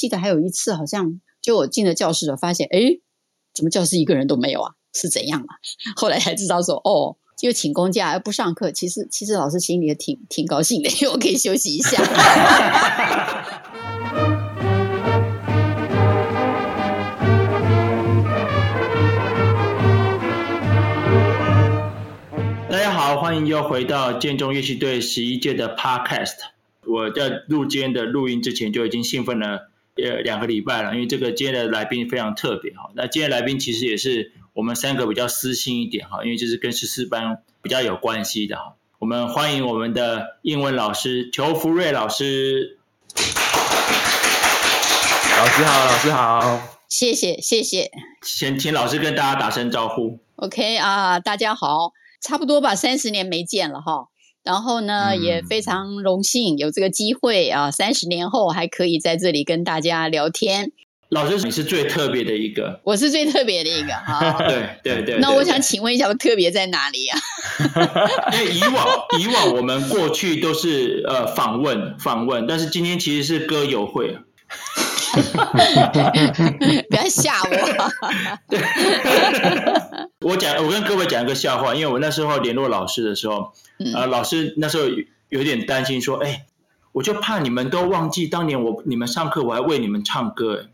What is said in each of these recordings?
记得还有一次，好像就我进了教室了，发现哎，怎么教室一个人都没有啊？是怎样啊？后来才知道说哦。就请公假而不上课，其实其实老师心里也挺挺高兴的，因为我可以休息一下。大家好，欢迎又回到建中乐器队十一届的 Podcast。我在录今天的录音之前就已经兴奋了呃两个礼拜了，因为这个今天的来宾非常特别哈。那今天来宾其实也是。我们三个比较私心一点哈，因为就是跟十四班比较有关系的哈。我们欢迎我们的英文老师裘福瑞老师。老师好，老师好，谢谢谢谢。先请老师跟大家打声招呼。OK 啊，大家好，差不多吧，三十年没见了哈。然后呢，嗯、也非常荣幸有这个机会啊，三十年后还可以在这里跟大家聊天。老师，你是最特别的一个，我是最特别的一个啊。对对对，对，对。那我想请问一下，我特别在哪里啊？因为以往以往我们过去都是呃访问访问，但是今天其实是歌友会。不要吓我。对。我讲，我跟各位讲一个笑话，因为我那时候联络老师的时候，啊、嗯呃，老师那时候有点担心，说，哎，我就怕你们都忘记当年我你们上课我还为你们唱歌，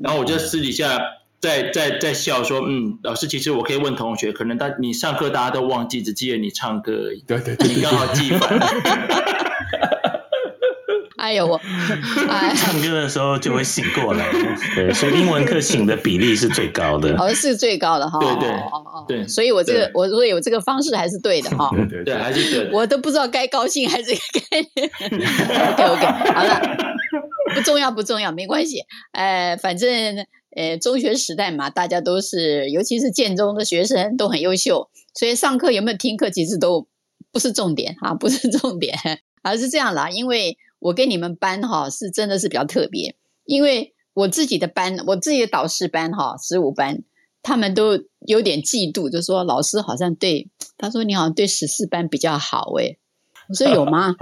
然后我就私底下在在在笑说，嗯，老师，其实我可以问同学，可能大你上课大家都忘记，只记得你唱歌而已。对对对，你刚好记反。哎呦我，哎，唱歌的时候就会醒过来。对，所以英文课醒的比例是最高的。好 像是最高的哈。对对对，所以我这个我如果有这个方式还是对的哈。对对对，还是对的。我都不知道该高兴还是该。OK OK，好了。不重要，不重要，没关系。呃，反正呃，中学时代嘛，大家都是，尤其是建中的学生都很优秀，所以上课有没有听课，其实都不是重点啊，不是重点，而是这样啦。因为我跟你们班哈是真的是比较特别，因为我自己的班，我自己的导师班哈，十五班，他们都有点嫉妒，就说老师好像对，他说你好像对十四班比较好诶，我说有吗？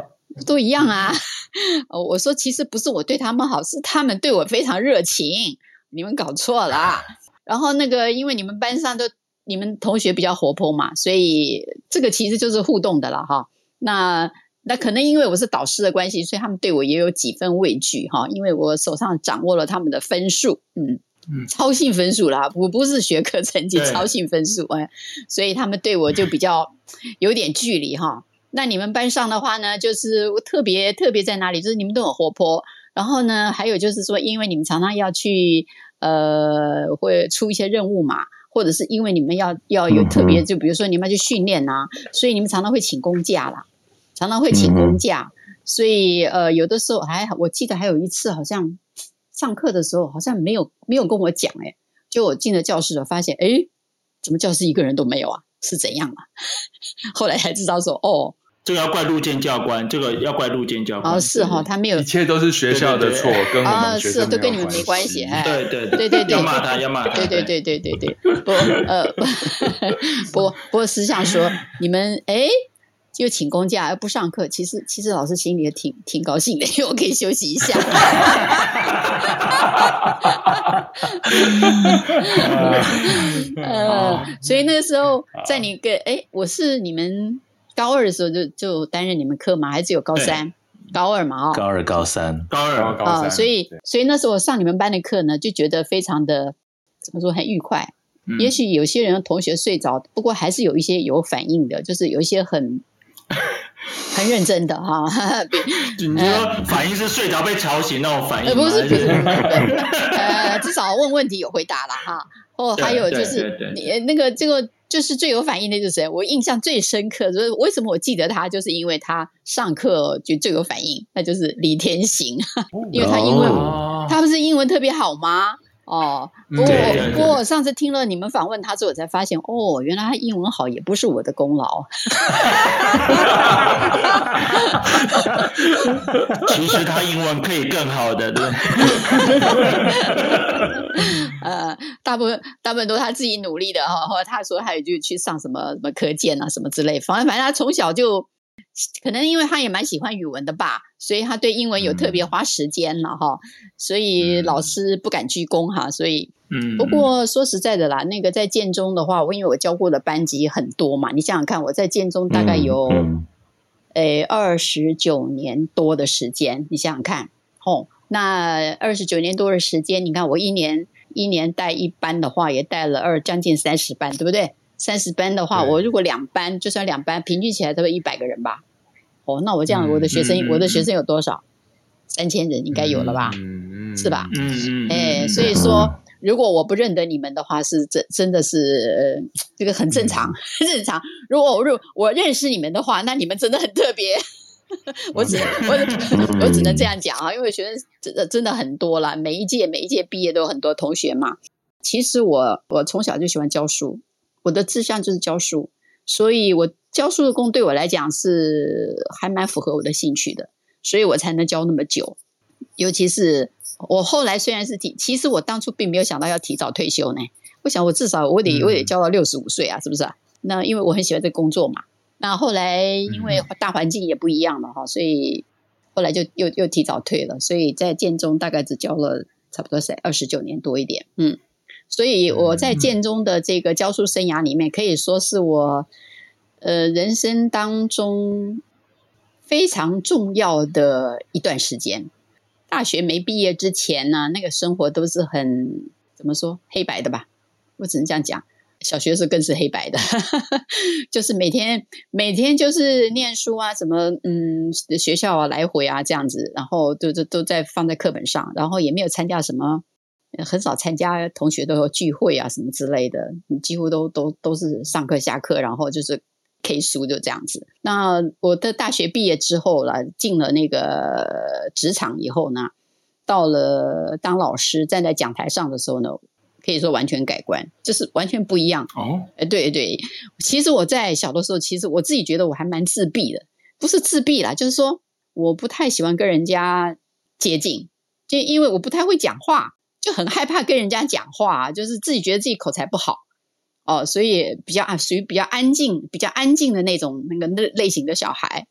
都一样啊！我说其实不是我对他们好，是他们对我非常热情。你们搞错了。然后那个，因为你们班上都你们同学比较活泼嘛，所以这个其实就是互动的了哈。那那可能因为我是导师的关系，所以他们对我也有几分畏惧哈。因为我手上掌握了他们的分数，嗯嗯，超性分数啦，我不是学科成绩，超性分数哎，所以他们对我就比较有点距离哈。那你们班上的话呢，就是我特别特别在哪里？就是你们都很活泼，然后呢，还有就是说，因为你们常常要去呃，会出一些任务嘛，或者是因为你们要要有特别，就比如说你们要去训练呐，所以你们常常会请公假啦，常常会请公假，所以呃，有的时候还我记得还有一次，好像上课的时候好像没有没有跟我讲，哎，就我进了教室了，发现哎，怎么教室一个人都没有啊？是怎样啊？后来才知道说哦。这个要怪陆建教官，这个要怪陆建教官。哦，是哈，他没有，一切都是学校的错，对对对，跟我们学生啊，是都跟你们没关系。哎，对对对对对，要骂他，要骂他。对对对对对对，不呃 不不不过私下说，你们哎就请公假而不上课，其实其实老师心里也挺挺高兴的，因为我可以休息一下。呃，所以那个时候在你跟哎，我是你们。高二的时候就就担任你们课吗？还是有高三、高二嘛？哦，高二、高三、高二、高三。所以，所以那时候我上你们班的课呢，就觉得非常的怎么说，很愉快。嗯、也许有些人同学睡着，不过还是有一些有反应的，就是有一些很 很认真的哈。你说反应是睡着被吵醒那种反应不是，不是，呃，至少问问题有回答了哈。哦，还有就是你那个这个。就是最有反应的就是谁？我印象最深刻，就是为什么我记得他，就是因为他上课就最有反应，那就是李天行，因为他英文，哦、他不是英文特别好吗？哦，不过不过我上次听了你们访问他之后，我才发现哦，原来他英文好也不是我的功劳。其实他英文可以更好的，对。呃，大部分大部分都是他自己努力的哈，或者他说他也就去上什么什么课件啊什么之类，反正反正他从小就可能因为他也蛮喜欢语文的吧，所以他对英文有特别花时间了哈，所以老师不敢鞠躬哈，所以嗯，不过说实在的啦，那个在建中的话，我因为我教过的班级很多嘛，你想想看，我在建中大概有诶二十九年多的时间，你想想看，哦，那二十九年多的时间，你看我一年一年带一班的话，也带了二将近三十班，对不对？三十班的话，我如果两班，就算两班，平均起来都有一百个人吧。哦，那我这样，我的学生，嗯、我的学生有多少？三千人应该有了吧？嗯、是吧？嗯嗯。哎，所以说，如果我不认得你们的话，是真真的是、呃、这个很正常，很、嗯、正常。如果我认我认识你们的话，那你们真的很特别。我只我 我只能这样讲啊，因为学生真的真的很多了，每一届每一届毕业都有很多同学嘛。其实我我从小就喜欢教书，我的志向就是教书，所以我。教书的工对我来讲是还蛮符合我的兴趣的，所以我才能教那么久。尤其是我后来虽然是提，其实我当初并没有想到要提早退休呢。我想我至少我得我得教到六十五岁啊，是不是啊？那因为我很喜欢这工作嘛。那后来因为大环境也不一样了哈，所以后来就又又提早退了。所以在建中大概只教了差不多是二十九年多一点，嗯。所以我在建中的这个教书生涯里面，可以说是我。呃，人生当中非常重要的一段时间，大学没毕业之前呢，那个生活都是很怎么说黑白的吧？我只能这样讲。小学时更是黑白的，就是每天每天就是念书啊，什么嗯，学校啊来回啊这样子，然后都都都在放在课本上，然后也没有参加什么，很少参加同学都有聚会啊什么之类的，几乎都都都是上课下课，然后就是。K 书就这样子。那我的大学毕业之后了，进了那个职场以后呢，到了当老师，站在讲台上的时候呢，可以说完全改观，就是完全不一样。哦，哎，对对，其实我在小的时候，其实我自己觉得我还蛮自闭的，不是自闭啦，就是说我不太喜欢跟人家接近，就因为我不太会讲话，就很害怕跟人家讲话，就是自己觉得自己口才不好。哦，所以比较啊，属于比较安静、比较安静的那种那个类类型的小孩，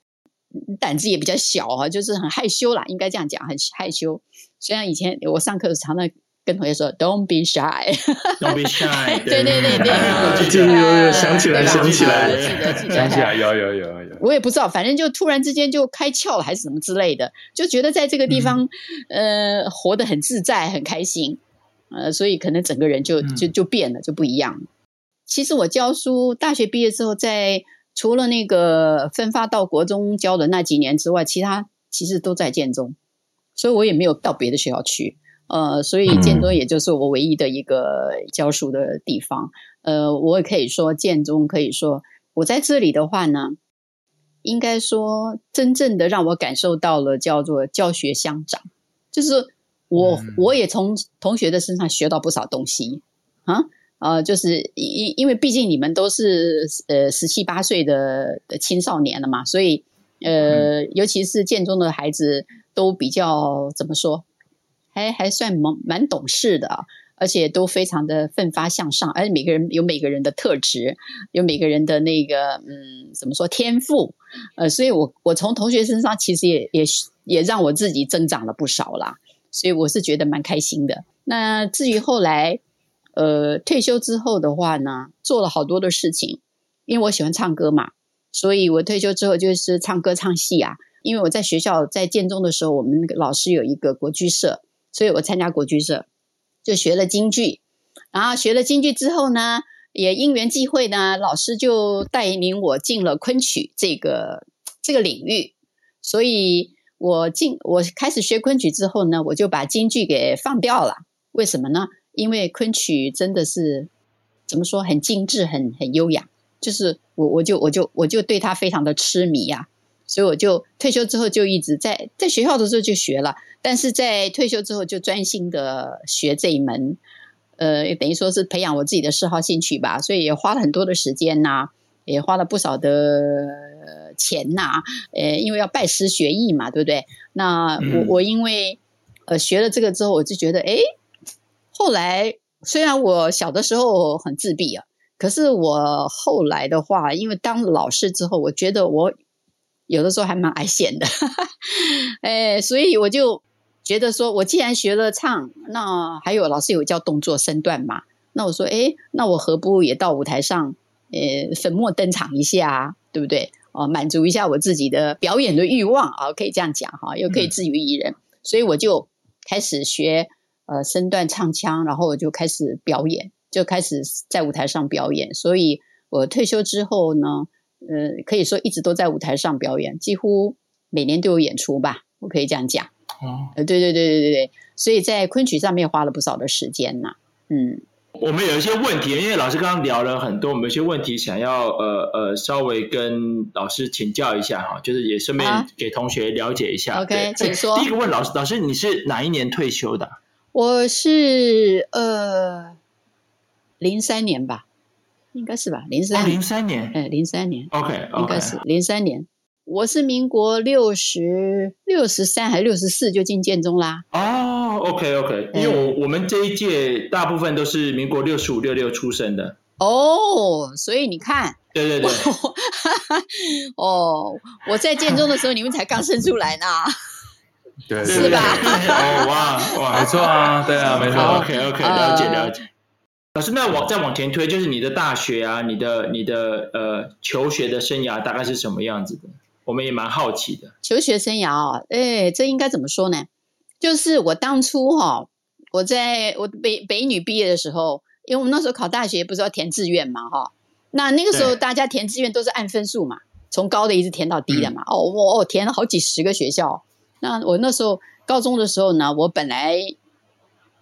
胆子也比较小啊，就是很害羞啦，应该这样讲，很害羞。虽然以前我上课常常跟同学说 “Don't be shy”，“Don't be shy”，对对对对，有有想起来，想起来，记得记得，想起来，有有有有。我也不知道，反正就突然之间就开窍了，还是什么之类的，就觉得在这个地方，呃，活得很自在，很开心，呃，所以可能整个人就就就变了，就不一样。其实我教书，大学毕业之后，在除了那个分发到国中教的那几年之外，其他其实都在建中，所以我也没有到别的学校去。呃，所以建中也就是我唯一的一个教书的地方。呃，我也可以说建中可以说我在这里的话呢，应该说真正的让我感受到了叫做教学相长，就是我我也从同学的身上学到不少东西啊。呃，就是因因为毕竟你们都是呃十七八岁的的青少年了嘛，所以呃，尤其是建中的孩子都比较怎么说，还还算蛮蛮懂事的，而且都非常的奋发向上，而且每个人有每个人的特质，有每个人的那个嗯怎么说天赋，呃，所以我我从同学身上其实也也也让我自己增长了不少啦，所以我是觉得蛮开心的。那至于后来。呃，退休之后的话呢，做了好多的事情，因为我喜欢唱歌嘛，所以我退休之后就是唱歌唱戏啊。因为我在学校在建中的时候，我们那个老师有一个国剧社，所以我参加国剧社，就学了京剧。然后学了京剧之后呢，也因缘际会呢，老师就带领我进了昆曲这个这个领域。所以我进我开始学昆曲之后呢，我就把京剧给放掉了。为什么呢？因为昆曲真的是怎么说，很精致，很很优雅，就是我我就我就我就对他非常的痴迷呀、啊，所以我就退休之后就一直在在学校的时候就学了，但是在退休之后就专心的学这一门，呃，等于说是培养我自己的嗜好兴趣吧，所以也花了很多的时间呐、啊，也花了不少的钱呐、啊，呃，因为要拜师学艺嘛，对不对？那我我因为呃学了这个之后，我就觉得哎。后来，虽然我小的时候很自闭啊，可是我后来的话，因为当了老师之后，我觉得我有的时候还蛮爱现的。哎，所以我就觉得说，我既然学了唱，那还有老师有教动作身段嘛，那我说，哎，那我何不也到舞台上，呃，粉墨登场一下，对不对？哦，满足一下我自己的表演的欲望啊，可以这样讲哈，又可以自娱娱人，嗯、所以我就开始学呃身段唱腔，然后我就开始表演，就开始在舞台上表演。所以我退休之后呢，呃，可以说一直都在舞台上表演，几乎每年都有演出吧，我可以这样讲。哦，呃，对对对对对对，所以在昆曲上面花了不少的时间呐，嗯。我们有一些问题，因为老师刚刚聊了很多，我们有些问题想要呃呃稍微跟老师请教一下哈，就是也顺便给同学了解一下。啊、OK，请说。第一个问老师，老师你是哪一年退休的？我是呃零三年吧，应该是吧，零三零三年，哎，零三年。OK. 应该是零三年。我是民国六十六十三还是六十四就进建中啦？哦，OK OK，因为我我们这一届大部分都是民国六十五六六出生的。哦，所以你看，对对对，哦，我在建中的时候，你们才刚生出来呢，对，是吧？哦，哇哇，没错啊，对啊，没错，OK OK，了解了解。老师，那往再往前推，就是你的大学啊，你的你的呃求学的生涯大概是什么样子的？我们也蛮好奇的，求学生涯哦，哎，这应该怎么说呢？就是我当初哈、哦，我在我北北女毕业的时候，因为我们那时候考大学不是要填志愿嘛，哈，那那个时候大家填志愿都是按分数嘛，从高的一直填到低的嘛，嗯、哦，我我填了好几十个学校。那我那时候高中的时候呢，我本来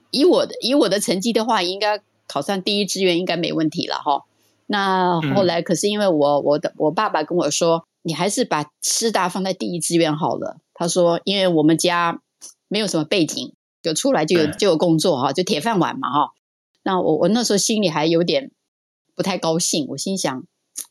以我的以我的成绩的话，应该考上第一志愿应该没问题了哈。那后来可是因为我我的我爸爸跟我说。你还是把师大放在第一志愿好了。他说，因为我们家没有什么背景，就出来就有就有工作哈，就铁饭碗嘛哈。那我我那时候心里还有点不太高兴，我心想，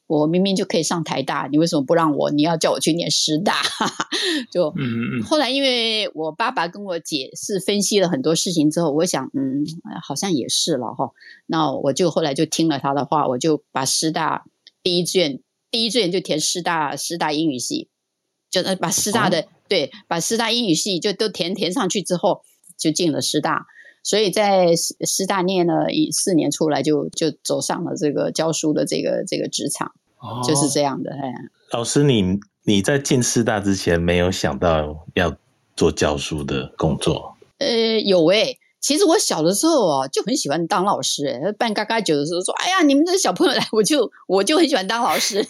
我明明就可以上台大，你为什么不让我？你要叫我去念师大？就嗯嗯。后来因为我爸爸跟我解释分析了很多事情之后，我想嗯，好像也是了哈。那我就后来就听了他的话，我就把师大第一志愿。第一志愿就填师大师大英语系，就把师大的、哦、对，把师大英语系就都填填上去之后，就进了师大。所以在师师大念了一四年出来就，就就走上了这个教书的这个这个职场，哦、就是这样的。哎，老师你，你你在进师大之前没有想到要做教书的工作？呃，有诶、欸。其实我小的时候哦，就很喜欢当老师。哎，办嘎嘎酒的时候说：“哎呀，你们这小朋友来，我就我就很喜欢当老师。”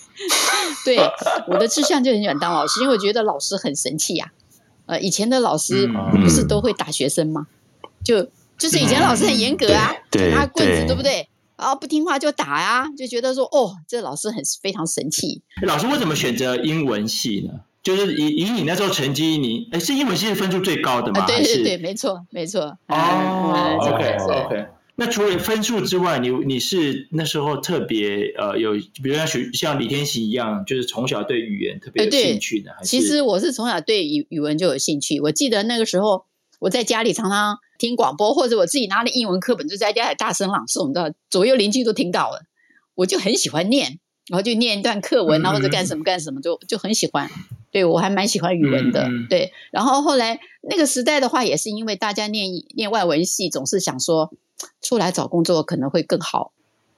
对，我的志向就很喜欢当老师，因为我觉得老师很神气呀、啊。呃，以前的老师不是都会打学生吗？就就是以前老师很严格啊，拿棍子，对不对？然后不听话就打、啊，就觉得说哦，这老师很非常神气。老师为什么选择英文系呢？就是以以你那时候成绩，你哎是英文系分数最高的吗？啊、对对对，没错没错。哦、嗯、，OK OK。那除了分数之外，你你是那时候特别呃有，比如像学像李天喜一样，就是从小对语言特别有兴趣的。其实我是从小对语语文就有兴趣。我记得那个时候我在家里常常听广播，或者我自己拿了英文课本就在家里大声朗诵，你知道，左右邻居都听到了，我就很喜欢念，然后就念一段课文，然后或者干什么干什么，就就很喜欢。对，我还蛮喜欢语文的，对。然后后来那个时代的话，也是因为大家念念外文系，总是想说出来找工作可能会更好。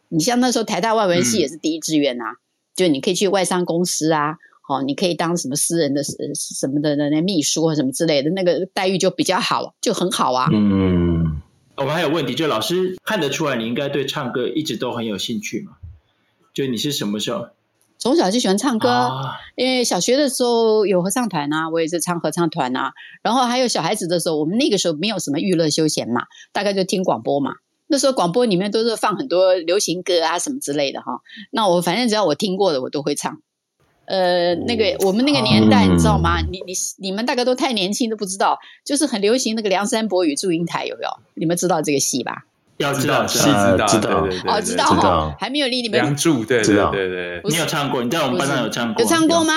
你像那时候台大外文系也是第一志愿啊，嗯、就你可以去外商公司啊，好，你可以当什么私人的什么的那秘书或什么之类的，那个待遇就比较好，就很好啊。嗯，我们还有问题，就老师看得出来你应该对唱歌一直都很有兴趣嘛？就你是什么时候？从小就喜欢唱歌，啊、因为小学的时候有合唱团啊，我也是唱合唱团啊。然后还有小孩子的时候，我们那个时候没有什么娱乐休闲嘛，大概就听广播嘛。那时候广播里面都是放很多流行歌啊什么之类的哈。那我反正只要我听过的，我都会唱。呃，那个我们那个年代，你知道吗？你你你们大概都太年轻都不知道，就是很流行那个梁山伯与祝英台，有没有？你们知道这个戏吧？要知道，知道，知道，哦，知道哈，还没有离你们。梁祝，对对对对，你有唱过？你在我们班上有唱过？有唱过吗？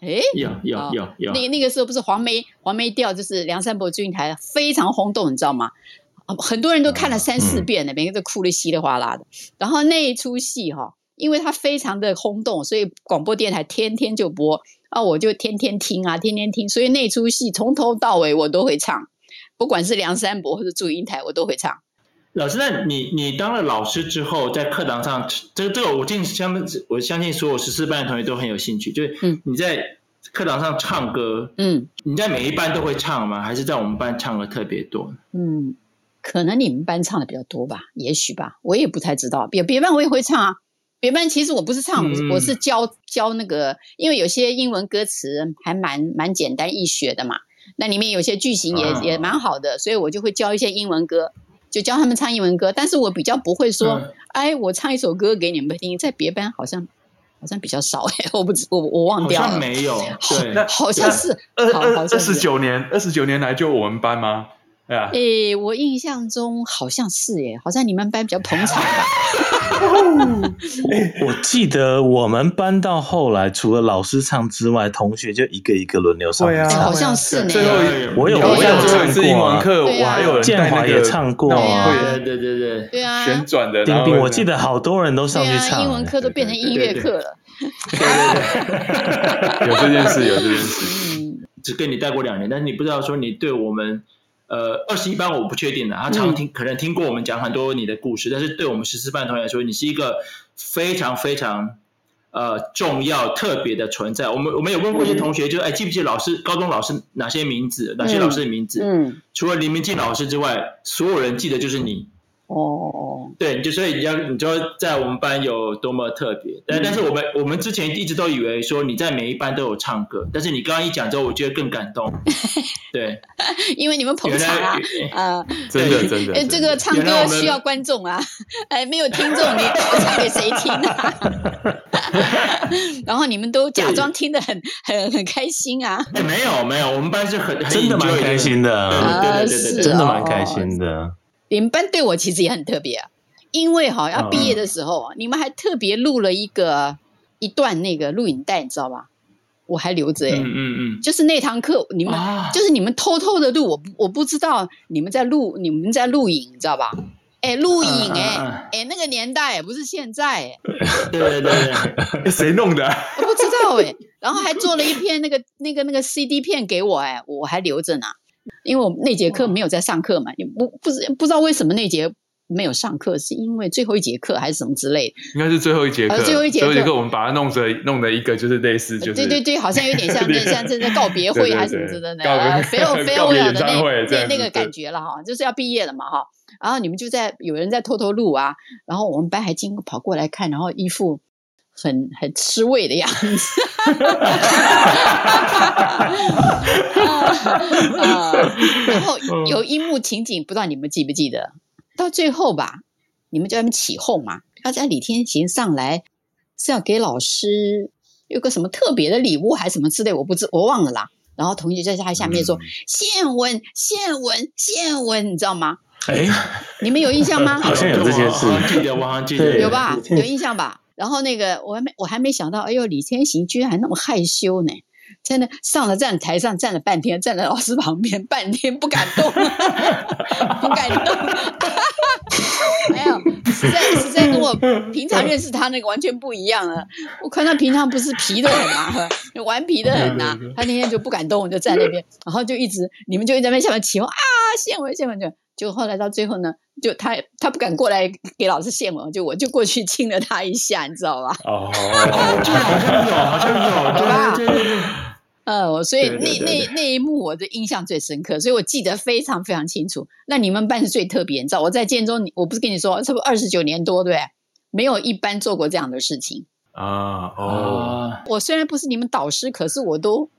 哎，有有有有。那那个时候不是黄梅黄梅调，就是梁山伯祝英台，非常轰动，你知道吗？很多人都看了三四遍了，每个都哭得稀里哗啦的。然后那一出戏哈，因为它非常的轰动，所以广播电台天天就播。啊，我就天天听啊，天天听，所以那出戏从头到尾我都会唱，不管是梁山伯或者祝英台，我都会唱。老师，那你你当了老师之后，在课堂上，这这个我相，我相信所有十四班的同学都很有兴趣，就是你在课堂上唱歌，嗯，你在每一班都会唱吗？还是在我们班唱的特别多？嗯，可能你们班唱的比较多吧，也许吧，我也不太知道。别别班我也会唱啊，别班其实我不是唱，嗯、我是教教那个，因为有些英文歌词还蛮蛮简单易学的嘛，那里面有些句型也、啊、也蛮好的，所以我就会教一些英文歌。就教他们唱英文歌，但是我比较不会说，嗯、哎，我唱一首歌给你们听，在别班好像好像比较少哎，我不知我我忘掉了，好像没有，对，好像是二二二十九年二十九年来就我们班吗？哎呀，诶，我印象中好像是耶，好像你们班比较捧场吧。我记得我们班到后来，除了老师唱之外，同学就一个一个轮流上对啊。好像是呢。最后我有我有唱过英文课，我还有建华也唱过。对对对对对啊！旋转的丁丁，我记得好多人都上去唱。英文课都变成音乐课了。对对对，有这件事，有这件事。嗯，只跟你带过两年，但是你不知道说你对我们。呃，二十一班我不确定的，他常听、嗯、可能听过我们讲很多你的故事，但是对我们十四班同学来说，你是一个非常非常呃重要特别的存在。我们我们有问过一些同学，就哎记不记得老师高中老师哪些名字，哪些老师的名字？嗯，嗯除了林明进老师之外，所有人记得就是你。哦，对，就所以你要你就在我们班有多么特别，但但是我们我们之前一直都以为说你在每一班都有唱歌，但是你刚刚一讲之后，我觉得更感动。对，因为你们捧场啊，啊，真的真的，哎，这个唱歌需要观众啊，哎，没有听众，你我唱给谁听啊？然后你们都假装听得很很很开心啊？哎，没有没有，我们班是很真的蛮开心的，对对对对，真的蛮开心的。你们班对我其实也很特别啊，因为哈要毕业的时候，你们还特别录了一个一段那个录影带，你知道吧？我还留着哎，嗯嗯嗯，就是那堂课你们就是你们偷偷的录，我我不知道你们在录你们在录影，你知道吧？哎，录影哎哎，那个年代不是现在，对对对，谁弄的？我不知道哎，然后还做了一片那个那个那个 CD 片给我哎，我还留着呢。因为我们那节课没有在上课嘛，也不不知不知道为什么那节没有上课，是因为最后一节课还是什么之类的？应该是最后一节课，最后一节课我们把它弄成弄的一个就是类似，就是对对对，好像有点像那 像正在告别会 还是什么之类的，呃，farewell farewell 的那那那个感觉了哈，就是要毕业了嘛哈，然后你们就在有人在偷偷录啊，然后我们班还经过跑过来看，然后一副。很 很吃味的样子，然后有一幕情景，不知道你们记不记得？到最后吧，你们叫他们起哄嘛，要在李天行上来是要给老师有个什么特别的礼物还是什么之类，我不知我忘了啦。然后同学就在他下面说：“献文，献文，献文，你知道吗？”哎，你们有印象吗？好像有这件事，记得我好像记得有吧？有印象吧？然后那个我还没我还没想到，哎呦，李天行居然还那么害羞呢！真的上了站台上站了半天，站在老师旁边半天不敢动，不敢动。没有，实在实在跟我平常认识他那个完全不一样了。我看他平常不是皮的很啊，顽皮的很呐、啊。他那天就不敢动，我就站那边，然后就一直你们就一直在那边下面起哄啊，献文献文就。就后来到最后呢，就他他不敢过来给老师献吻，就我就过去亲了他一下，你知道吧？哦，好像有，好像有，对吧？对对对。呃，所以那那那一幕我的印象最深刻，所以我记得非常非常清楚。那你们班是最特别，你知道？我在建中，我不是跟你说，差不多二十九年多，对，没有一班做过这样的事情啊。哦，我虽然不是你们导师，可是我都。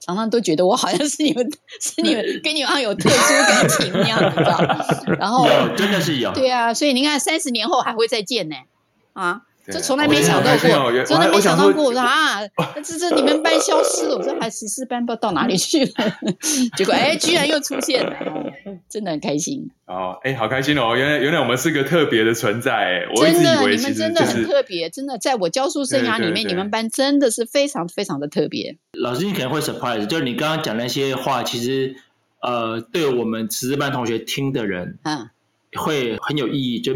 常常都觉得我好像是你们，是你们跟你们好像有特殊感情那样子，你知道？然后真的是有，对啊，所以你看，三十年后还会再见呢，啊。这从来没想到过，从来没想到过。我说啊，这这你们班消失了，我说还十四班不知道到哪里去了。结果哎，居然又出现了，真的很开心。哦，哎，好开心哦！原来原来我们是个特别的存在，哎，我一直以为你们真的很特别，真的在我教书生涯里面，你们班真的是非常非常的特别。老师，你可能会 surprise，就是你刚刚讲那些话，其实呃，对我们十四班同学听的人，嗯，会很有意义，就。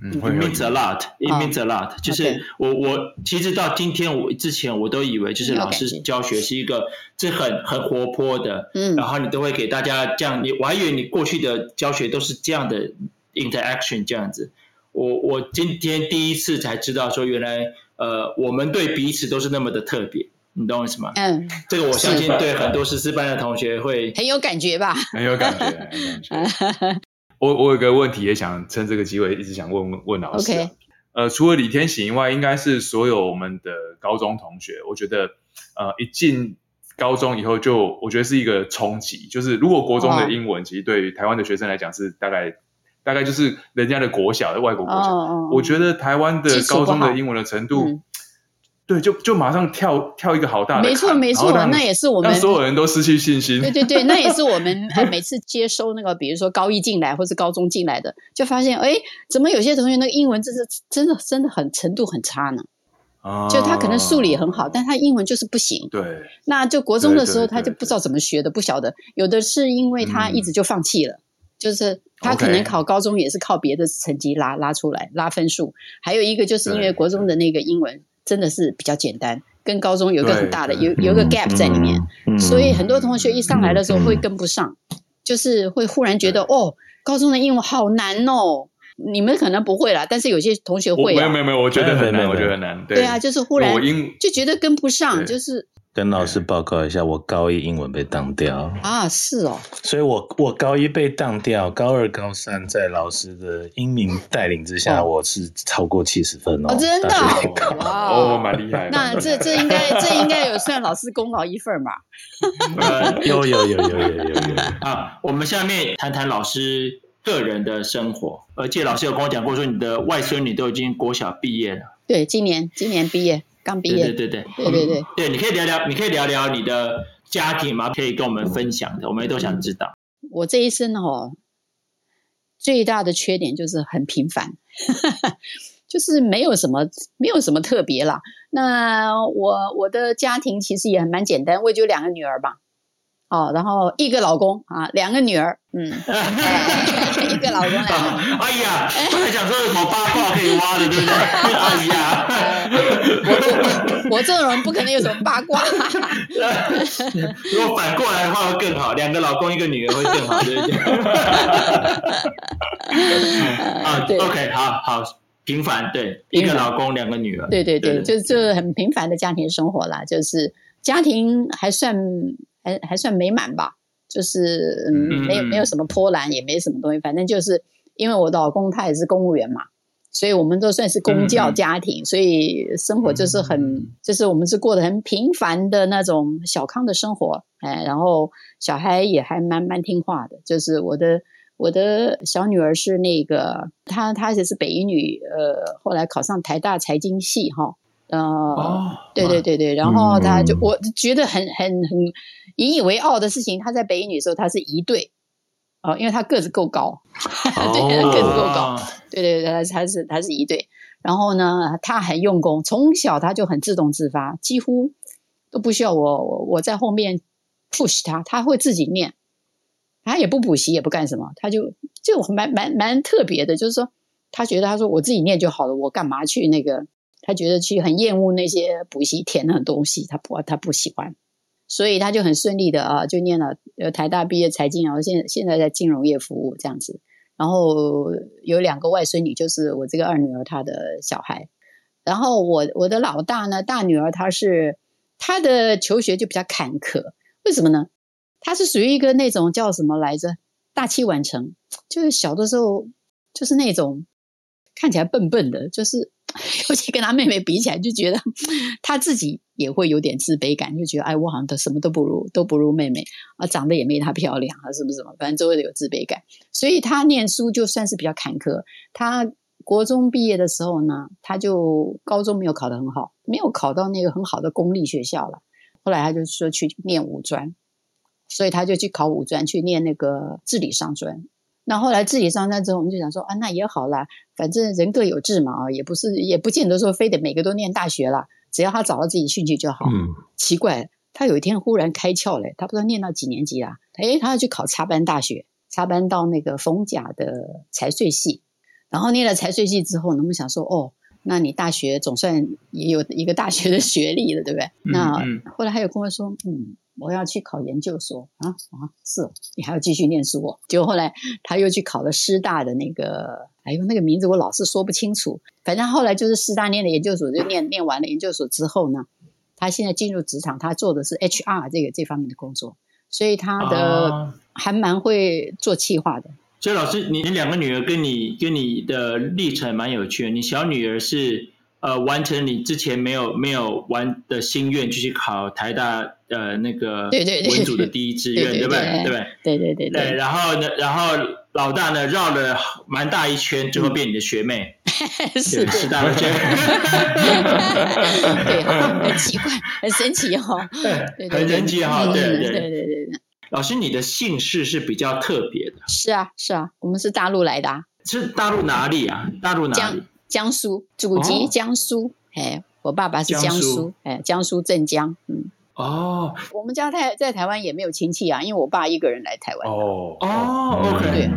It means a lot. It means a lot. 就是我我其实到今天我之前我都以为就是老师教学是一个是很很活泼的，嗯，然后你都会给大家这样，你我还以为你过去的教学都是这样的 interaction 这样子。我我今天第一次才知道说原来呃我们对彼此都是那么的特别，你懂我意思吗？嗯，这个我相信对很多十四班的同学会很有感觉吧？很有感觉，很有感觉。我我有个问题也想趁这个机会一直想问问问老师。Okay. 呃，除了李天行以外，应该是所有我们的高中同学，我觉得呃一进高中以后就我觉得是一个冲击。就是如果国中的英文，oh. 其实对于台湾的学生来讲是大概大概就是人家的国小的外国国小，oh. 我觉得台湾的高中的英文的程度。对，就就马上跳跳一个好大的，没错没错，那也是我们所有人都失去信心。对对对，那也是我们 每次接收那个，比如说高一进来或是高中进来的，就发现哎，怎么有些同学那个英文真是真的真的很程度很差呢？啊，就他可能数理很好，但他英文就是不行。对，那就国中的时候他就不知道怎么学的，不晓得。有的是因为他一直就放弃了，就是他可能考高中也是靠别的成绩拉拉出来拉分数，还有一个就是因为国中的那个英文。真的是比较简单，跟高中有个很大的有有个 gap 在里面，所以很多同学一上来的时候会跟不上，嗯，就是会忽然觉得哦，高中的英文好难哦。你们可能不会啦，但是有些同学会。没有没有没有，我觉得很难，我觉得很难。对，对啊，就是忽然就觉得跟不上，就是。跟老师报告一下，我高一英文被当掉。啊，是哦，所以我我高一被当掉，高二高三在老师的英明带领之下，我是超过七十分哦，真的？哦，蛮厉害。那这这应该这应该有算老师功劳一份吧？有有有有有有有。啊！我们下面谈谈老师个人的生活，而且老师有跟我讲过，说你的外孙女都已经国小毕业了，对，今年今年毕业。刚毕业，对对对对对对对，对，你可以聊聊，你可以聊聊你的家庭吗？可以跟我们分享的，我们也都想知道。我这一生哦，最大的缺点就是很平凡，就是没有什么，没有什么特别啦。那我我的家庭其实也还蛮简单，我也就两个女儿吧。哦，然后一个老公啊，两个女儿，嗯，一个老公两个。哎呀，刚才讲说有什么八卦可以挖的，对不对？哎呀，我 我我这种人不可能有什么八卦。如果反过来的话会更好，两个老公一个女儿会更好，对不对？啊，对，OK，好好平凡，对，一个老公两个女儿，对对对，就就很平凡的家庭生活啦，就是家庭还算。还还算美满吧，就是嗯，没有没有什么波澜，也没什么东西，反正就是因为我的老公他也是公务员嘛，所以我们都算是公教家庭，嗯、所以生活就是很、嗯，就是我们是过得很平凡的那种小康的生活，哎，然后小孩也还蛮蛮听话的，就是我的我的小女儿是那个她她也是北一女，呃，后来考上台大财经系哈。呃、哦，对对对对，然后他就、嗯、我觉得很很很引以为傲的事情，他在北影女的时候他是一队，哦，因为他个子够高，哦、对，个子够高，对对对，他他是他是一队，然后呢，他很用功，从小他就很自动自发，几乎都不需要我我我在后面 push 他，他会自己念，他也不补习也不干什么，他就就蛮蛮蛮特别的，就是说他觉得他说我自己念就好了，我干嘛去那个。他觉得去很厌恶那些补习填的很东西，他不他不喜欢，所以他就很顺利的啊，就念了台大毕业财经，然后现现在在金融业服务这样子。然后有两个外孙女，就是我这个二女儿她的小孩。然后我我的老大呢，大女儿她是她的求学就比较坎坷，为什么呢？她是属于一个那种叫什么来着？大器晚成，就是小的时候就是那种看起来笨笨的，就是。尤其跟他妹妹比起来，就觉得 他自己也会有点自卑感，就觉得哎，我好像都什么都不如，都不如妹妹啊，长得也没她漂亮啊，是不是什么？反正周围的有自卑感，所以他念书就算是比较坎坷。他国中毕业的时候呢，他就高中没有考得很好，没有考到那个很好的公立学校了。后来他就说去念五专，所以他就去考五专，去念那个治理商专。那后来自己上山之后，我们就想说啊，那也好啦，反正人各有志嘛啊，也不是也不见得说非得每个都念大学啦，只要他找到自己兴趣就好。嗯，奇怪，他有一天忽然开窍嘞，他不知道念到几年级啦，诶，他要去考插班大学，插班到那个逢甲的财税系。然后念了财税系之后，我们想说，哦，那你大学总算也有一个大学的学历了，对不对？嗯、那后来还有跟我说，嗯，我要去考研究所啊啊，是，你还要继续念书哦。结果后来他又去考了师大的那个，哎呦，那个名字我老是说不清楚。反正后来就是师大念的研究所，就念念完了研究所之后呢，他现在进入职场，他做的是 HR 这个这方面的工作。所以他的还蛮会做企划的。所以老师，你两个女儿跟你跟你的历程蛮有趣的。你小女儿是呃完成你之前没有没有完的心愿，就去考台大呃那个文组的第一志愿，对不对？对不对？对对对对。然后呢，然后老大呢绕了蛮大一圈，最后变你的学妹。是是大的学。对，很奇怪，很神奇哈。对，很神奇哈。对对对对对。老师，你的姓氏是比较特别的。是啊，是啊，我们是大陆来的啊。是大陆哪里啊？大陆哪里？江江苏，祖籍江苏。哎，我爸爸是江苏，哎，江苏镇江。嗯。哦。我们家在在台湾也没有亲戚啊，因为我爸一个人来台湾。哦哦，OK，对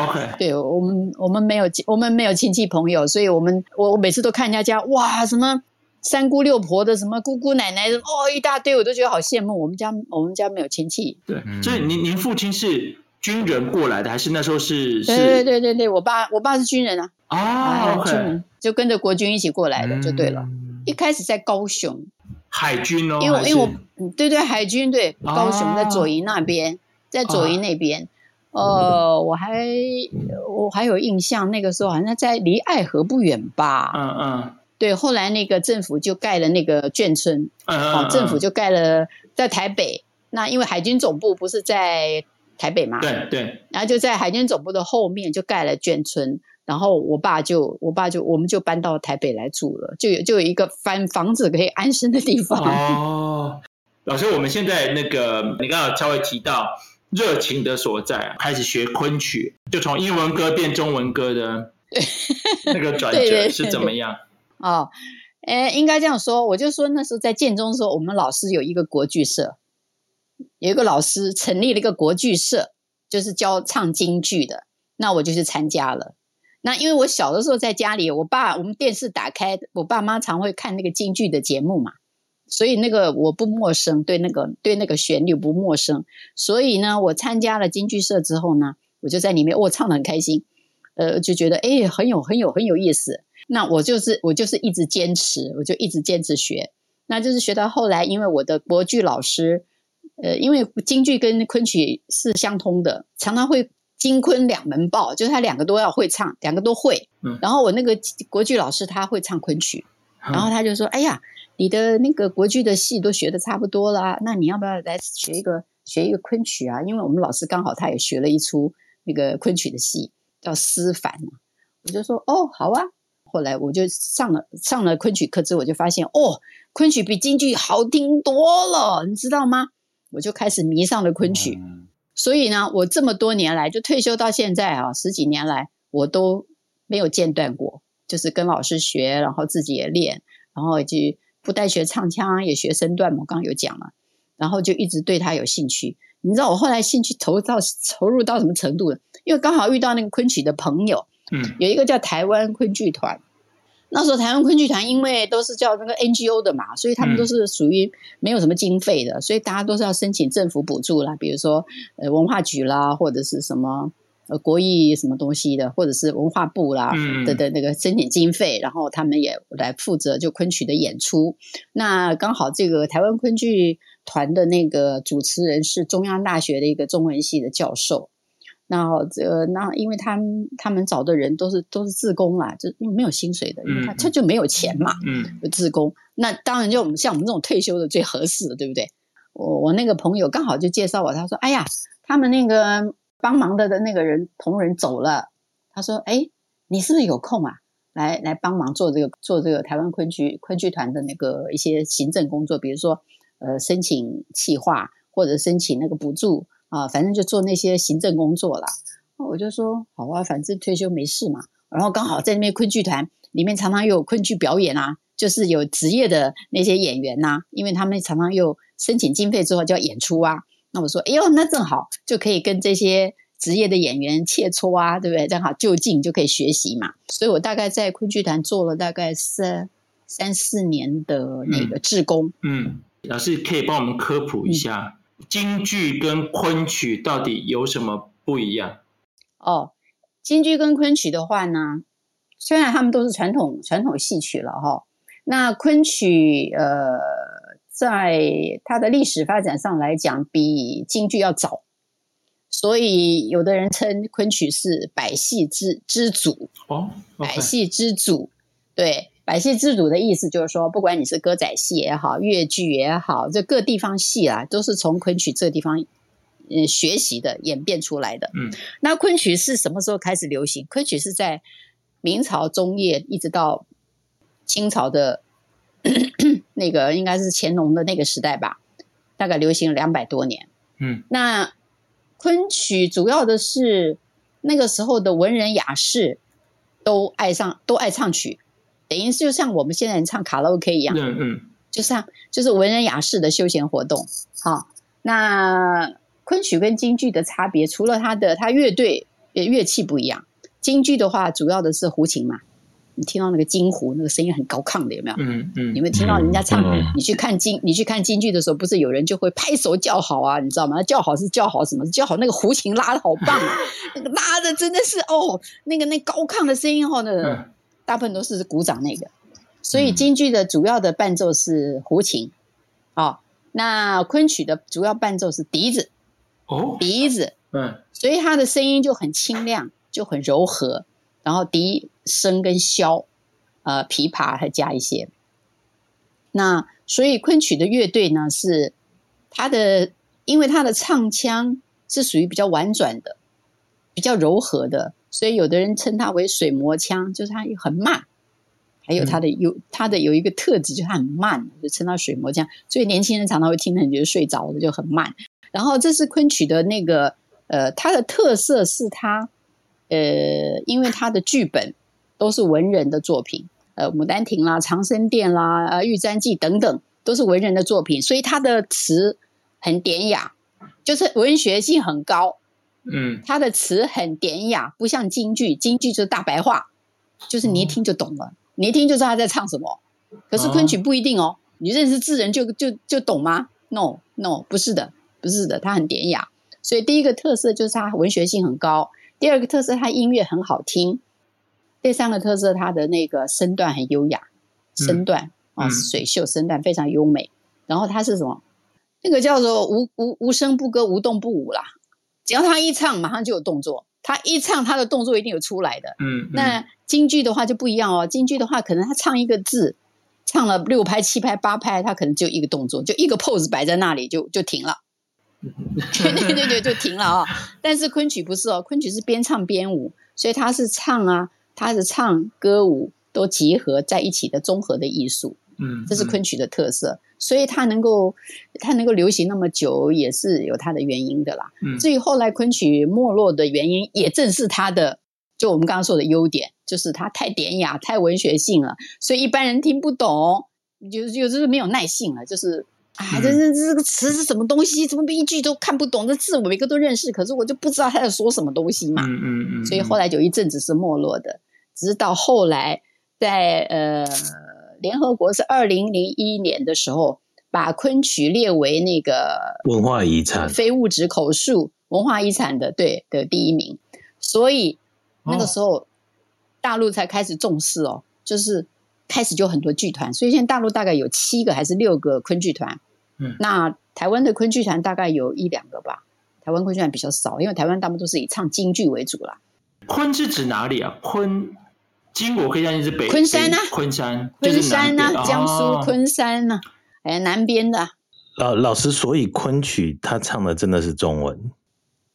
，OK，对我们我们没有我们没有亲戚朋友，所以我们我我每次都看人家家，哇，什么？三姑六婆的什么姑姑奶奶的哦，一大堆，我都觉得好羡慕。我们家我们家没有亲戚。对，所以您您父亲是军人过来的，还是那时候是？对对对对对，我爸我爸是军人啊。啊军人就跟着国军一起过来的，就对了。一开始在高雄，海军哦，因为因为我对对海军对高雄在左营那边，在左营那边。呃，我还我还有印象，那个时候好像在离爱河不远吧。嗯嗯。对，后来那个政府就盖了那个眷村，哦，政府就盖了在台北。那因为海军总部不是在台北嘛，对对，然后就在海军总部的后面就盖了眷村，然后我爸就我爸就我们就搬到台北来住了，就有就有一个翻房子可以安身的地方。哦，老师，我们现在那个你刚刚稍微提到热情的所在，开始学昆曲，就从英文歌变中文歌的 那个转折是怎么样？哦，诶，应该这样说，我就说那时候在建中的时候，我们老师有一个国剧社，有一个老师成立了一个国剧社，就是教唱京剧的，那我就去参加了。那因为我小的时候在家里，我爸我们电视打开，我爸妈常会看那个京剧的节目嘛，所以那个我不陌生，对那个对那个旋律不陌生，所以呢，我参加了京剧社之后呢，我就在里面，我唱的很开心，呃，就觉得诶很有很有很有意思。那我就是我就是一直坚持，我就一直坚持学，那就是学到后来，因为我的国剧老师，呃，因为京剧跟昆曲是相通的，常常会京昆两门报，就是他两个都要会唱，两个都会。嗯。然后我那个国剧老师他会唱昆曲，然后他就说：“哎呀，你的那个国剧的戏都学的差不多了，那你要不要来学一个学一个昆曲啊？因为我们老师刚好他也学了一出那个昆曲的戏，叫《思凡》。我就说：哦，好啊。”后来我就上了上了昆曲课之后，我就发现哦，昆曲比京剧好听多了，你知道吗？我就开始迷上了昆曲。嗯、所以呢，我这么多年来就退休到现在啊，十几年来我都没有间断过，就是跟老师学，然后自己也练，然后就不但学唱腔，也学身段嘛，我刚刚有讲了，然后就一直对他有兴趣。你知道我后来兴趣投到投入到什么程度了？因为刚好遇到那个昆曲的朋友。嗯，有一个叫台湾昆剧团，那时候台湾昆剧团因为都是叫那个 NGO 的嘛，所以他们都是属于没有什么经费的，所以大家都是要申请政府补助啦，比如说呃文化局啦，或者是什么呃国艺什么东西的，或者是文化部啦的的那个申请经费，然后他们也来负责就昆曲的演出。那刚好这个台湾昆剧团的那个主持人是中央大学的一个中文系的教授。那这个那，因为他们他们找的人都是都是自工啦，就因为没有薪水的，因为他他就没有钱嘛，嗯，就志工。那当然就我们像我们这种退休的最合适，对不对？我我那个朋友刚好就介绍我，他说：“哎呀，他们那个帮忙的的那个人同仁走了。”他说：“哎，你是不是有空啊？来来帮忙做这个做这个台湾昆剧昆剧团的那个一些行政工作，比如说呃申请企划或者申请那个补助。”啊，反正就做那些行政工作啦。我就说好啊，反正退休没事嘛。然后刚好在那边昆剧团里面常常有昆剧表演啊，就是有职业的那些演员呐、啊，因为他们常常又申请经费之后就要演出啊。那我说，哎呦，那正好就可以跟这些职业的演员切磋啊，对不对？正好就近就可以学习嘛。所以我大概在昆剧团做了大概三三四年的那个志工。嗯，嗯，老师可以帮我们科普一下，嗯、京剧跟昆曲到底有什么不一样？哦，京剧跟昆曲的话呢，虽然他们都是传统传统戏曲了哈，那昆曲呃，在它的历史发展上来讲，比京剧要早。所以，有的人称昆曲是百戏之之祖哦，okay. 百戏之祖。对，百戏之祖的意思就是说，不管你是歌仔戏也好，越剧也好，这各地方戏啊，都是从昆曲这个地方嗯学习的，演变出来的。嗯，那昆曲是什么时候开始流行？昆曲是在明朝中叶一直到清朝的 那个，应该是乾隆的那个时代吧，大概流行了两百多年。嗯，那。昆曲主要的是那个时候的文人雅士都爱上都爱唱曲，等于是就像我们现在人唱卡拉 OK 一样，嗯嗯，就像就是文人雅士的休闲活动。好，那昆曲跟京剧的差别，除了它的它乐队乐器不一样，京剧的话主要的是胡琴嘛。你听到那个京胡，那个声音很高亢的，有没有？嗯嗯。你们听到人家唱，嗯、你去看京，你去看京剧的时候，不是有人就会拍手叫好啊？你知道吗？叫好是叫好什么？叫好那个胡琴拉的好棒啊！那 个拉的真的是哦，那个那高亢的声音哦，那个大部分都是鼓掌那个。所以京剧的主要的伴奏是胡琴，哦，那昆曲的主要伴奏是笛子，哦，笛子，嗯，所以它的声音就很清亮，就很柔和。然后笛声跟箫，呃，琵琶还加一些。那所以昆曲的乐队呢，是它的，因为它的唱腔是属于比较婉转的，比较柔和的，所以有的人称它为水磨腔，就是它很慢。还有它的有它的有一个特质，就是它很慢，就称它水磨腔。所以年轻人常常会听得觉得睡着了，就很慢。然后这是昆曲的那个，呃，它的特色是它。呃，因为它的剧本都是文人的作品，呃，《牡丹亭》啦，《长生殿》啦，呃，《玉簪记》等等，都是文人的作品，所以它的词很典雅，就是文学性很高。嗯，他的词很典雅，不像京剧，京剧就是大白话，就是你一听就懂了，哦、你一听就知道他在唱什么。可是昆曲不一定哦，哦你认识字人就就就懂吗？No No，不是的，不是的，它很典雅。所以第一个特色就是它文学性很高。第二个特色，它音乐很好听；第三个特色，它的那个身段很优雅，身段啊、嗯哦，水袖身段非常优美。然后它是什么？那个叫做无无无声不歌，无动不舞啦。只要他一唱，马上就有动作。他一唱，他的动作一定有出来的。嗯。嗯，那京剧的话就不一样哦。京剧的话，可能他唱一个字，唱了六拍、七拍、八拍，他可能就一个动作，就一个 pose 摆在那里就就停了。对对对对，就停了啊、哦！但是昆曲不是哦，昆曲是边唱边舞，所以它是唱啊，它是唱歌舞都结合在一起的综合的艺术。嗯，这是昆曲的特色，所以它能够它能够流行那么久，也是有它的原因的啦。嗯，至于后来昆曲没落的原因，也正是它的，就我们刚刚说的优点，就是它太典雅、太文学性了，所以一般人听不懂，有有就是没有耐性了，就是。啊，这这这个词是什么东西？怎么一句都看不懂？这字我每个都认识，可是我就不知道他在说什么东西嘛。嗯嗯嗯。所以后来有一阵子是没落的，直到后来在呃联合国是二零零一年的时候，把昆曲列为那个文化遗产、非物质口述文化遗产的对的第一名，所以那个时候大陆才开始重视哦，就是开始就很多剧团，所以现在大陆大概有七个还是六个昆剧团。嗯，那台湾的昆剧团大概有一两个吧。台湾昆剧团比较少，因为台湾大部分都是以唱京剧为主啦。昆是指哪里啊？昆，京我可以相信是北昆山啊，昆山，昆山啊，江苏昆山呐、啊，哎，南边的。老老师，所以昆曲他唱的真的是中文？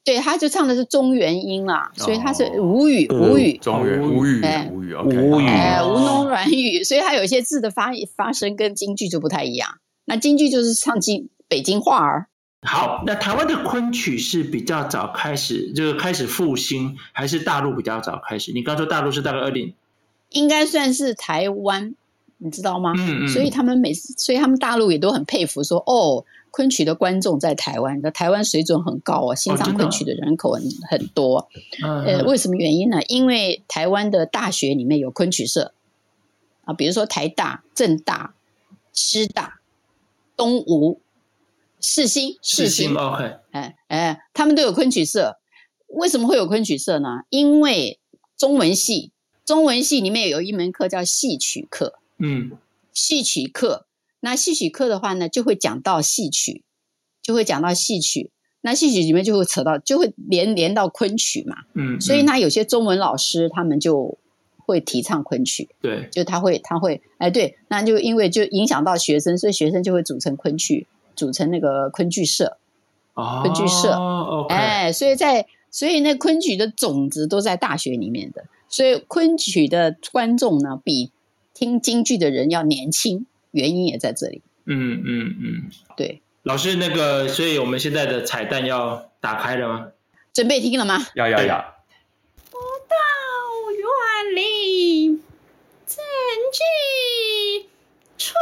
对，他就唱的是中原音啦，所以他是吴语，吴语，中原吴语，哎，吴语，吴语，哎，吴侬软语，所以他有些字的发发声跟京剧就不太一样。那京剧就是唱京北京话儿。好，那台湾的昆曲是比较早开始，就是开始复兴，还是大陆比较早开始？你刚说大陆是大概二零，应该算是台湾你知道吗？嗯嗯。所以他们每次，所以他们大陆也都很佩服说，说哦，昆曲的观众在台湾，那台湾水准很高啊，欣赏昆曲的人口很很多。嗯。呃，为什么原因呢？因为台湾的大学里面有昆曲社啊，比如说台大、政大、师大、东吴、世新、世新，OK，哎哎，他们都有昆曲社。为什么会有昆曲社呢？因为中文系，中文系里面有一门课叫戏曲课。嗯，戏曲课，那戏曲课的话呢，就会讲到戏曲，就会讲到戏曲。那戏曲里面就会扯到，就会连连到昆曲嘛。嗯，所以那有些中文老师他们就会提倡昆曲。对，就他会他会哎对，那就因为就影响到学生，所以学生就会组成昆曲，组成那个昆剧社。哦，昆剧社。哦，哎，所以在。所以那昆曲的种子都在大学里面的，所以昆曲的观众呢，比听京剧的人要年轻，原因也在这里。嗯嗯嗯，对。老师，那个，所以我们现在的彩蛋要打开了吗？准备听了吗？要要要。不到园林，怎知春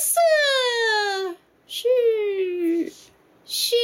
色是虚。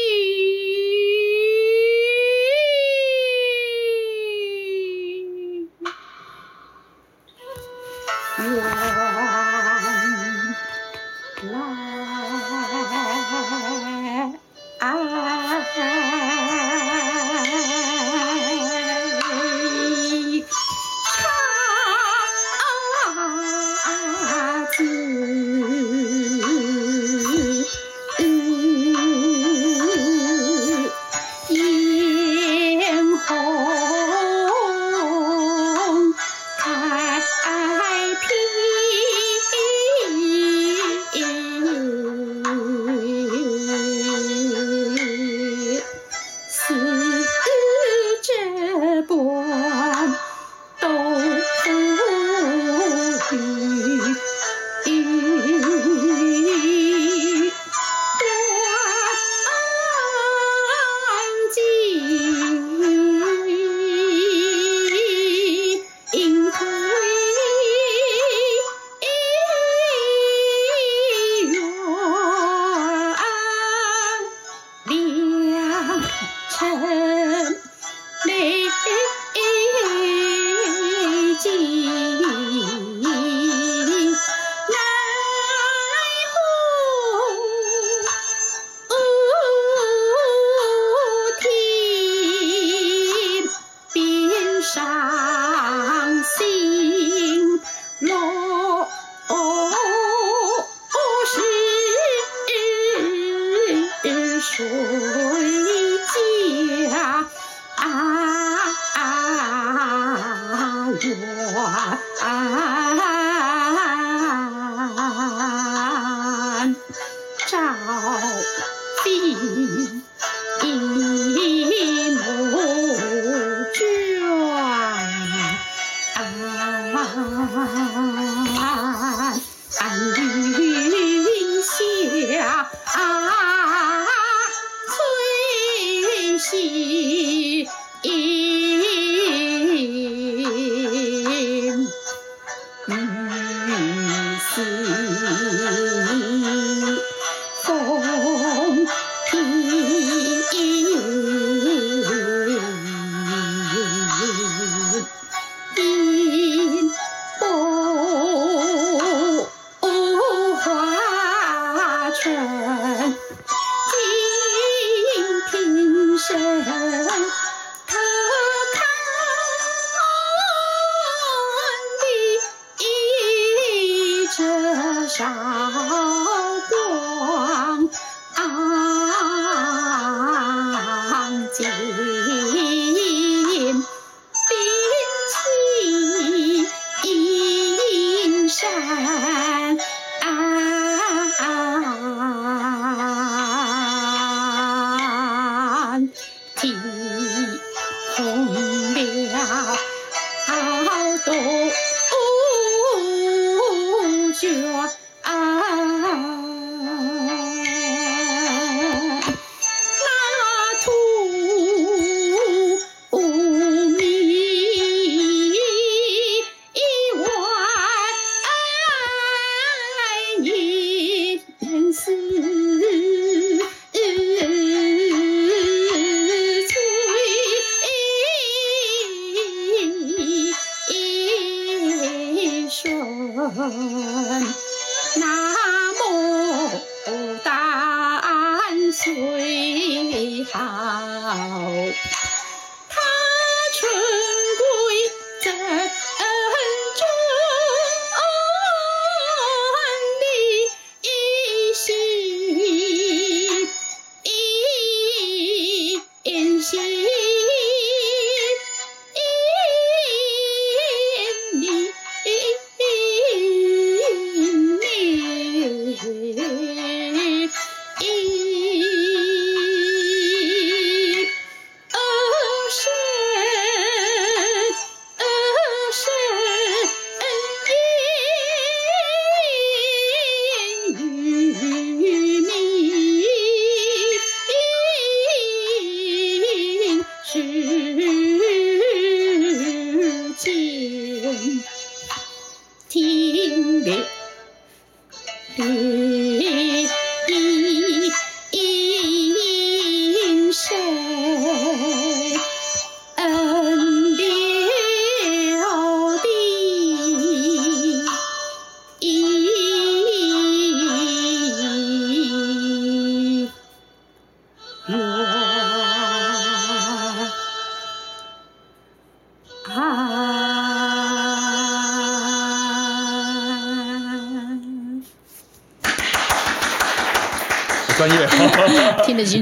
听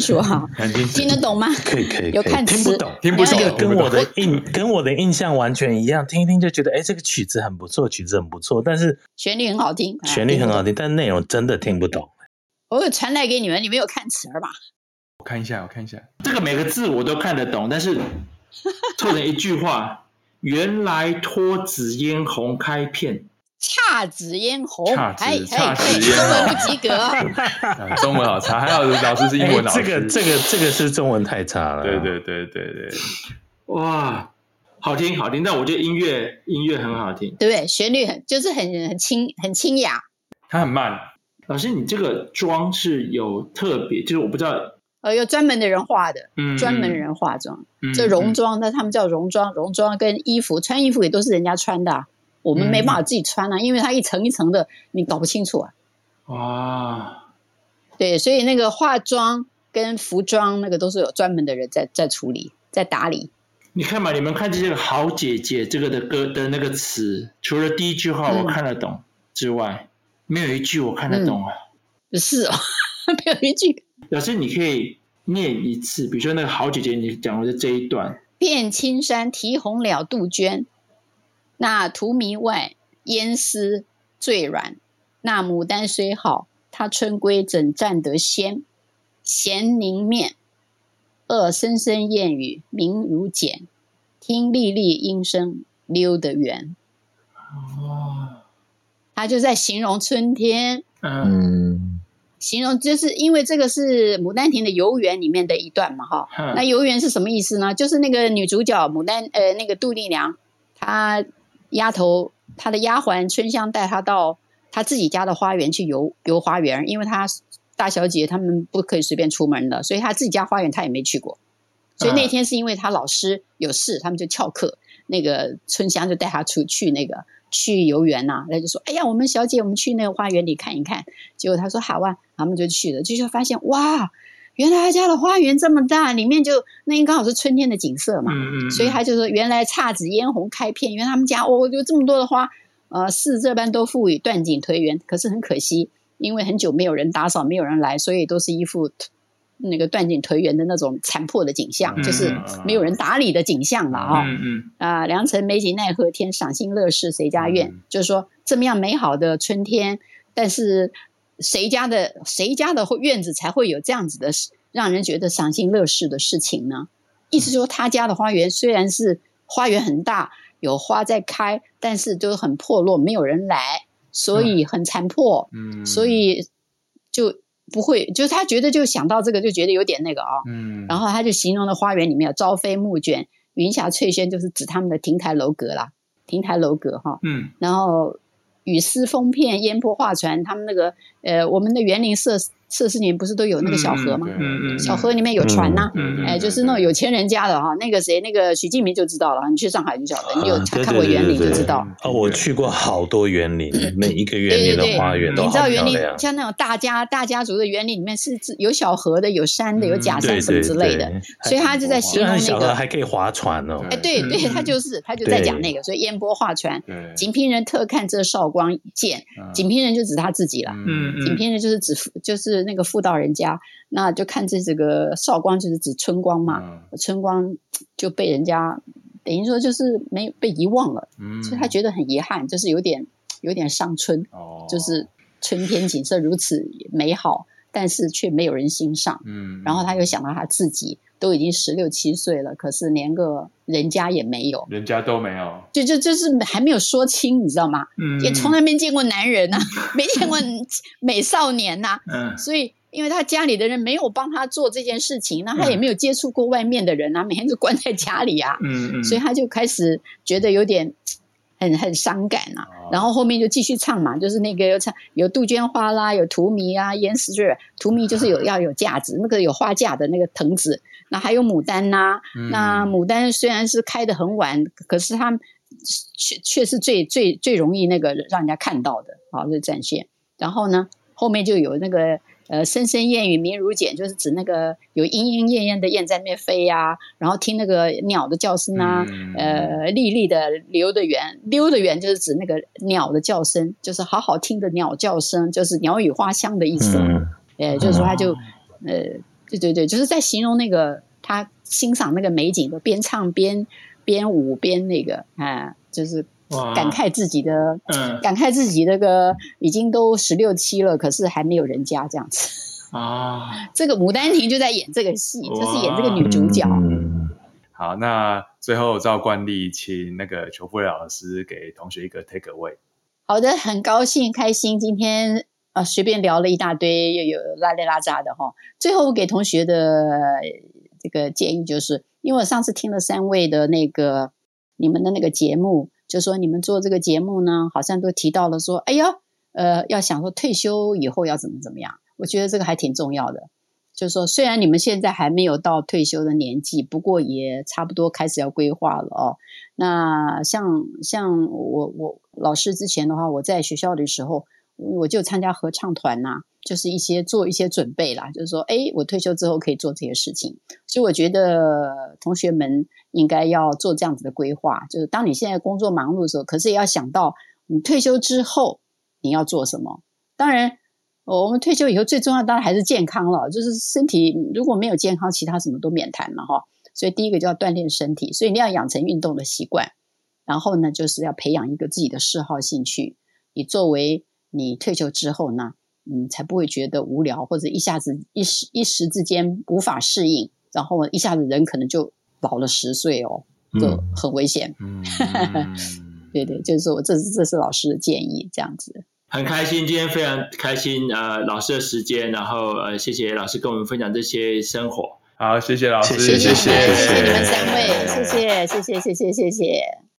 清楚哈，听得懂吗？可以可以，有看听不懂，听不懂，跟我的印跟我的印象完全一样，听一听就觉得，哎，这个曲子很不错，曲子很不错，但是旋律很好听，旋律很好听，但内容真的听不懂。我有传来给你们，你们有看词儿吧？我看一下，我看一下，这个每个字我都看得懂，但是凑成一句话，原来脱紫嫣红开片。姹紫嫣红，姹紫姹紫嫣红，中文不及格，啊、中文好差，还好老师是英文老师。这个这个这个是中文太差了。对对对对对，哇，好听好听，但我觉得音乐音乐很好听，对不对？旋律很就是很很清很清雅，它很慢。老师，你这个妆是有特别，就是我不知道，呃，有专门的人化的，嗯，专门人化妆，嗯、这绒妆，那他们叫戎装，戎装跟衣服穿衣服也都是人家穿的、啊。我们没办法自己穿啊，嗯、因为它一层一层的，你搞不清楚啊。哇，对，所以那个化妆跟服装那个都是有专门的人在在处理，在打理。你看嘛，你们看这个好姐姐这个的歌的那个词，除了第一句话我看得懂之外，嗯、没有一句我看得懂啊。嗯、是哦，没有一句。老师，你可以念一次，比如说那个好姐姐，你讲的是这一段：遍青山啼红了杜鹃。那荼蘼外，烟丝最软。那牡丹虽好，它春归怎占得先？闲凝面，恶声声燕语鸣如剪。听沥沥音声溜得圆。哦，他就在形容春天。嗯，形容就是因为这个是《牡丹亭》的游园里面的一段嘛，哈。那游园是什么意思呢？就是那个女主角牡丹，呃，那个杜丽娘，她。丫头，她的丫鬟春香带她到她自己家的花园去游游花园，因为她大小姐她们不可以随便出门的，所以她自己家花园她也没去过。所以那天是因为她老师有事，他们就翘课，那个春香就带她出去那个去游园呐、啊，她就说：“哎呀，我们小姐，我们去那个花园里看一看。”结果她说：“好啊。”他们就去了，就是发现哇。原来他家的花园这么大，里面就那应该好是春天的景色嘛，嗯嗯，所以他就说原来姹紫嫣红开片，原来他们家哦有这么多的花，呃，似这般都赋予断井颓垣，可是很可惜，因为很久没有人打扫，没有人来，所以都是一副那个断井颓垣的那种残破的景象，嗯、就是没有人打理的景象了啊、良辰美景奈何天，赏心乐事谁家院？嗯、就是说这么样美好的春天，但是。谁家的谁家的院子才会有这样子的让人觉得赏心乐事的事情呢？意思说，他家的花园虽然是花园很大，有花在开，但是都很破落，没有人来，所以很残破。嗯，所以就不会，就是他觉得就想到这个，就觉得有点那个啊、哦。嗯，然后他就形容了花园里面有朝飞暮卷、云霞翠轩，就是指他们的亭台楼阁啦，亭台楼阁哈。嗯，然后。雨丝风片，烟波画船，他们那个呃，我们的园林设施四十年不是都有那个小河吗？嗯嗯，小河里面有船呐，嗯哎，就是那种有钱人家的哈。那个谁，那个许敬明就知道了，你去上海就晓得，你有看过园林就知道。哦，我去过好多园林，每一个园林的花园都好漂亮。你知道园林像那种大家大家族的园林里面是有小河的，有山的，有假山什么之类的，所以他就在形容那个还可以划船哦。哎，对对，他就是他就在讲那个，所以烟波画船，锦屏人特看这韶光剑，锦屏人就指他自己了，嗯，景平人就是指就是那个妇道人家，那就看这这个少光就是指春光嘛，春光就被人家等于说就是没被遗忘了，所以他觉得很遗憾，就是有点有点伤春，就是春天景色如此美好，但是却没有人欣赏，嗯，然后他又想到他自己。都已经十六七岁了，可是连个人家也没有，人家都没有，就就就是还没有说清，你知道吗？嗯，也从来没见过男人呐、啊，没见过 美少年呐、啊，嗯，所以因为他家里的人没有帮他做这件事情，那他也没有接触过外面的人啊，每天就关在家里啊，嗯嗯，所以他就开始觉得有点。很很伤感啊，然后后面就继续唱嘛，就是那个又唱有杜鹃花啦，有荼蘼啊，烟丝雀，荼蘼就是有 要有架子，那个有花架的那个藤子，那还有牡丹呐、啊，嗯、那牡丹虽然是开得很晚，可是它却却是最最最容易那个让人家看到的，好，这展现。然后呢，后面就有那个。呃，声声燕语鸣如茧，就是指那个有莺莺燕燕的燕在那边飞呀、啊，然后听那个鸟的叫声啊，嗯、呃，丽丽的溜的圆，溜的圆就是指那个鸟的叫声，就是好好听的鸟叫声，就是鸟语花香的意思。嗯，呃，就是说他就，呃，对对对，就是在形容那个他欣赏那个美景的，边唱边边舞边那个啊，就是。感慨自己的，嗯，感慨自己那个已经都十六七了，可是还没有人家这样子啊。这个《牡丹亭》就在演这个戏，就是演这个女主角。嗯、好，那最后照惯例，请那个裘富蕾老师给同学一个 take away。好的，很高兴开心，今天啊随便聊了一大堆，又有拉里拉扎的哈。最后我给同学的这个建议就是，因为我上次听了三位的那个你们的那个节目。就说你们做这个节目呢，好像都提到了说，哎呀，呃，要想说退休以后要怎么怎么样。我觉得这个还挺重要的。就是说，虽然你们现在还没有到退休的年纪，不过也差不多开始要规划了哦。那像像我我老师之前的话，我在学校的时候，我就参加合唱团呐、就是一些做一些准备啦。就是说，哎，我退休之后可以做这些事情。所以我觉得同学们。应该要做这样子的规划，就是当你现在工作忙碌的时候，可是也要想到你退休之后你要做什么。当然，我们退休以后最重要当然还是健康了，就是身体如果没有健康，其他什么都免谈了哈。所以第一个就要锻炼身体，所以你要养成运动的习惯。然后呢，就是要培养一个自己的嗜好兴趣，你作为你退休之后呢嗯才不会觉得无聊或者一下子一时一时之间无法适应然后一下子人可能就老了十岁哦就很危险嗯。对对就是我这是这是老师的建议这样子。很开心今天非常开心呃老师的时间然后呃谢谢老师跟我们分享这些生活。好谢谢。老师谢谢。谢谢你们三位谢谢谢谢谢谢谢谢。